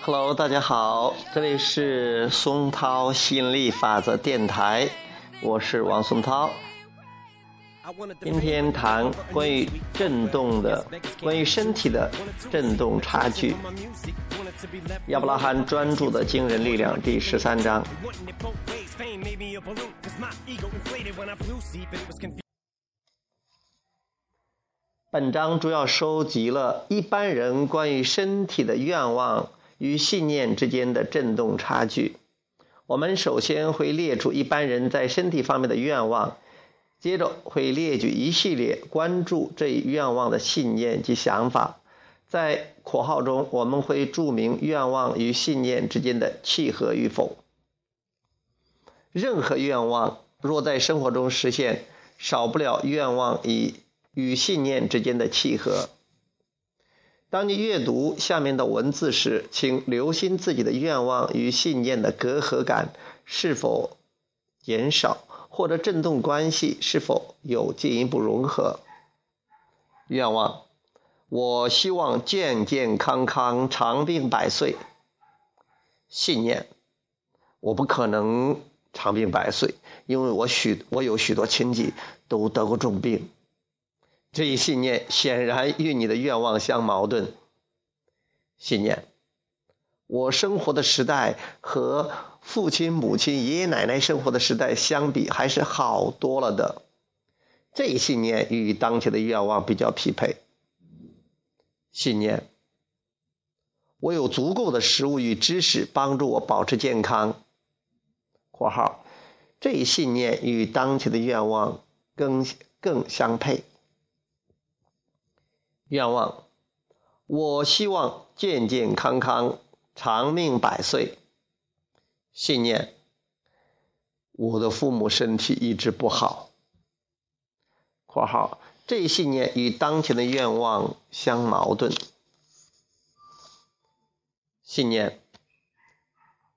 Hello，大家好，这里是松涛吸引力法则电台，我是王松涛。今天谈关于振动的，关于身体的振动差距。亚伯拉罕专注的惊人力量第十三章。本章主要收集了一般人关于身体的愿望与信念之间的振动差距。我们首先会列出一般人在身体方面的愿望。接着会列举一系列关注这一愿望的信念及想法，在括号中我们会注明愿望与信念之间的契合与否。任何愿望若在生活中实现，少不了愿望与与信念之间的契合。当你阅读下面的文字时，请留心自己的愿望与信念的隔阂感是否减少。或者振动关系是否有进一步融合？愿望，我希望健健康康、长命百岁。信念，我不可能长命百岁，因为我许我有许多亲戚都得过重病。这一信念显然与你的愿望相矛盾。信念。我生活的时代和父亲、母亲、爷爷奶奶生活的时代相比，还是好多了的。这一信念与当前的愿望比较匹配。信念：我有足够的食物与知识帮助我保持健康。（括号）这一信念与当前的愿望更更相配。愿望：我希望健健康康。长命百岁。信念：我的父母身体一直不好。（括号）这一信念与当前的愿望相矛盾。信念：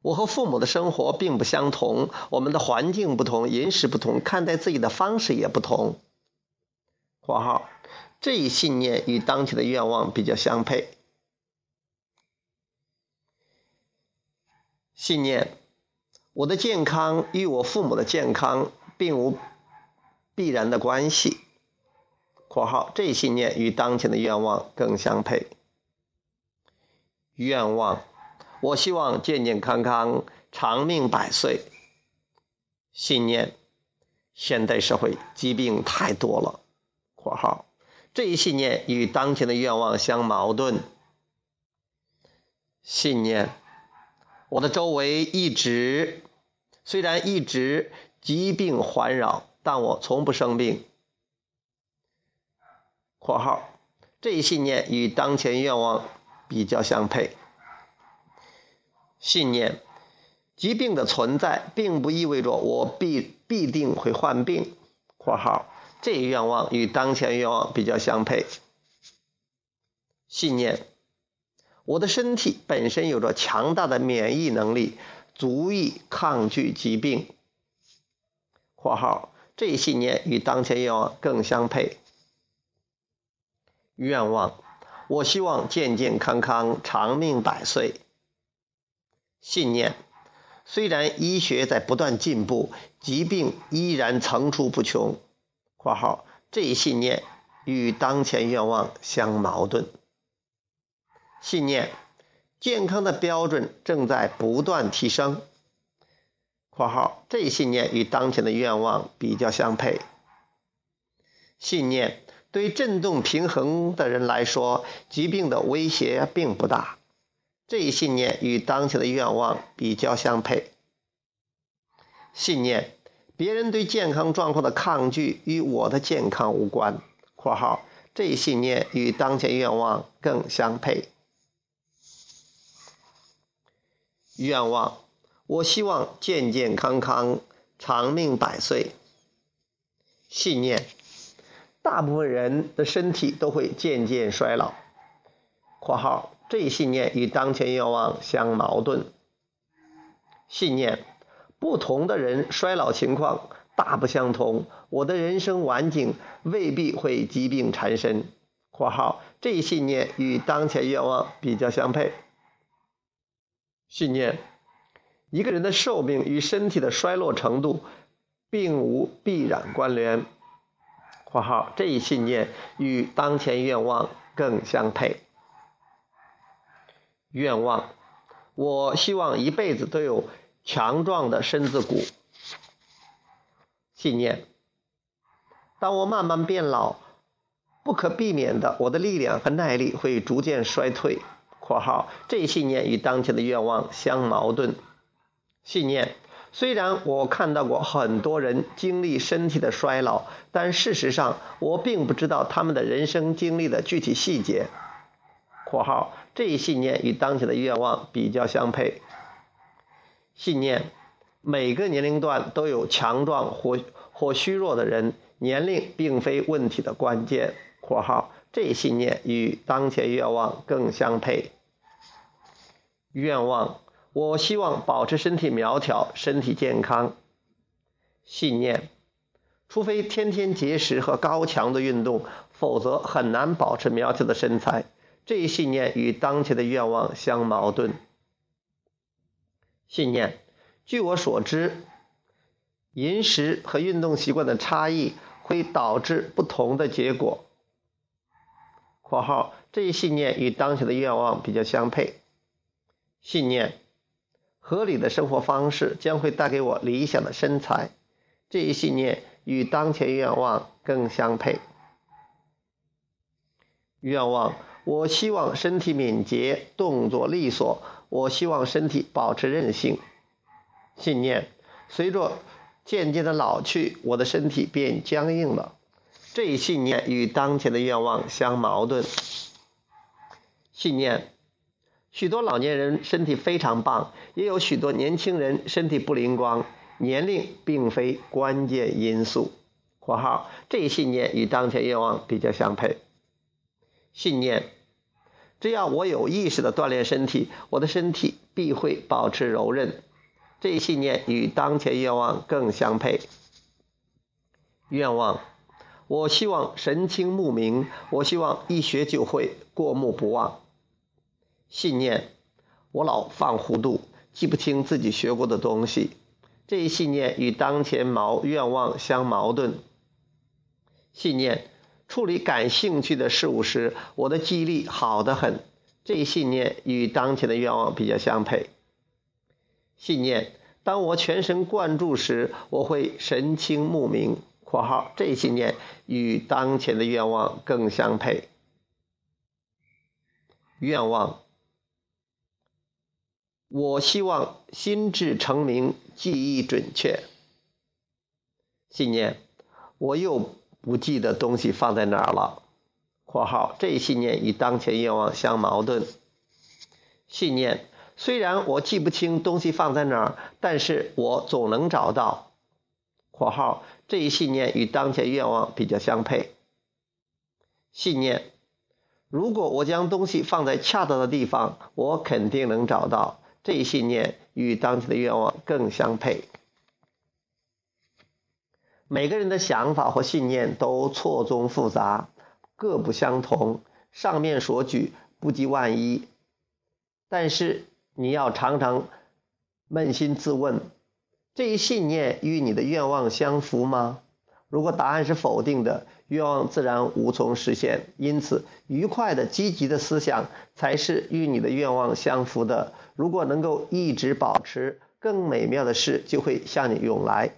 我和父母的生活并不相同，我们的环境不同，饮食不同，看待自己的方式也不同。（括号）这一信念与当前的愿望比较相配。信念：我的健康与我父母的健康并无必然的关系。（括号这一信念与当前的愿望更相配。）愿望：我希望健健康康、长命百岁。信念：现代社会疾病太多了。（括号这一信念与当前的愿望相矛盾。）信念。我的周围一直，虽然一直疾病环绕，但我从不生病。（括号这一信念与当前愿望比较相配。）信念：疾病的存在并不意味着我必必定会患病。（括号这一愿望与当前愿望比较相配。）信念。我的身体本身有着强大的免疫能力，足以抗拒疾病。（括号这一信念与当前愿望更相配。）愿望：我希望健健康康、长命百岁。信念：虽然医学在不断进步，疾病依然层出不穷。（括号这一信念与当前愿望相矛盾。）信念，健康的标准正在不断提升。（括号这一信念与当前的愿望比较相配。）信念对振动平衡的人来说，疾病的威胁并不大。这一信念与当前的愿望比较相配。信念，别人对健康状况的抗拒与我的健康无关。（括号这一信念与当前愿望更相配。）愿望，我希望健健康康、长命百岁。信念，大部分人的身体都会渐渐衰老。（括号这一信念与当前愿望相矛盾。）信念，不同的人衰老情况大不相同，我的人生晚景未必会疾病缠身。（括号这一信念与当前愿望比较相配。）信念：一个人的寿命与身体的衰落程度并无必然关联。（括号这一信念与当前愿望更相配。）愿望：我希望一辈子都有强壮的身子骨。信念：当我慢慢变老，不可避免的，我的力量和耐力会逐渐衰退。（括号这一信念与当前的愿望相矛盾。）信念：虽然我看到过很多人经历身体的衰老，但事实上我并不知道他们的人生经历的具体细节。括号这一信念与当前的愿望比较相配。信念：每个年龄段都有强壮或或虚弱的人，年龄并非问题的关键。括号这一信念与当前愿望更相配。愿望：我希望保持身体苗条，身体健康。信念：除非天天节食和高强度运动，否则很难保持苗条的身材。这一信念与当前的愿望相矛盾。信念：据我所知，饮食和运动习惯的差异会导致不同的结果。（括号这一信念与当前的愿望比较相配。）信念：合理的生活方式将会带给我理想的身材。这一信念与当前愿望更相配。愿望。我希望身体敏捷，动作利索。我希望身体保持韧性。信念：随着渐渐的老去，我的身体变僵硬了。这一信念与当前的愿望相矛盾。信念：许多老年人身体非常棒，也有许多年轻人身体不灵光。年龄并非关键因素。（括号这一信念与当前愿望比较相配。）信念：只要我有意识的锻炼身体，我的身体必会保持柔韧。这一信念与当前愿望更相配。愿望：我希望神清目明，我希望一学就会，过目不忘。信念：我老犯糊涂，记不清自己学过的东西。这一信念与当前矛愿望相矛盾。信念。处理感兴趣的事物时，我的记忆力好得很。这一信念与当前的愿望比较相配。信念：当我全神贯注时，我会神清目明。（括号这一信念与当前的愿望更相配。）愿望：我希望心智成明，记忆准确。信念：我又。不记得东西放在哪儿了。（括号这一信念与当前愿望相矛盾。）信念：虽然我记不清东西放在哪儿，但是我总能找到。（括号这一信念与当前愿望比较相配。）信念：如果我将东西放在恰当的地方，我肯定能找到。这一信念与当前的愿望更相配。每个人的想法或信念都错综复杂，各不相同。上面所举不及万一，但是你要常常扪心自问：这一信念与你的愿望相符吗？如果答案是否定的，愿望自然无从实现。因此，愉快的、积极的思想才是与你的愿望相符的。如果能够一直保持，更美妙的事就会向你涌来。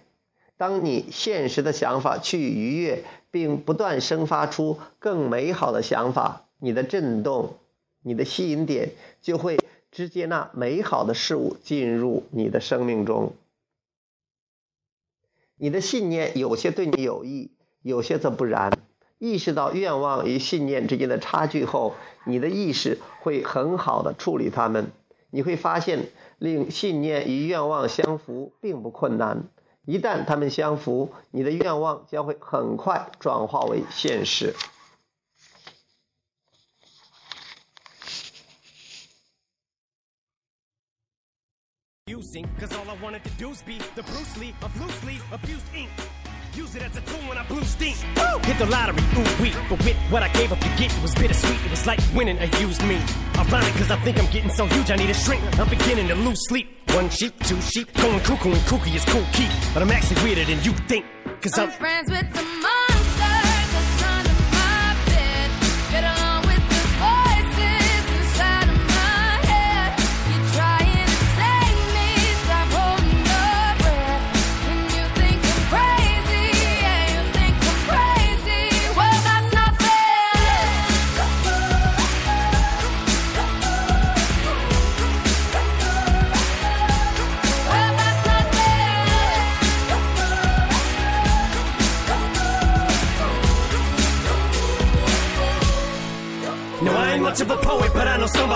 当你现实的想法趋于愉悦，并不断生发出更美好的想法，你的震动、你的吸引点就会直接那美好的事物进入你的生命中。你的信念有些对你有益，有些则不然。意识到愿望与信念之间的差距后，你的意识会很好的处理它们。你会发现，令信念与愿望相符并不困难。一旦它们相符，你的愿望将会很快转化为现实。Wanted the dues be the Bruce Lee of loosely abused ink. Use it as a tool when I blew steam. Woo! Hit the lottery, ooh wee. But with what I gave up to get, it was bittersweet. It was like winning a used me. Ironic, cause I think I'm getting so huge, I need a shrink. I'm beginning to lose sleep. One sheep, two sheep, going cuckoo and kooky is cool key. But I'm actually weirder than you think. Cause I'm I'm friends with the monster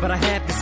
But I had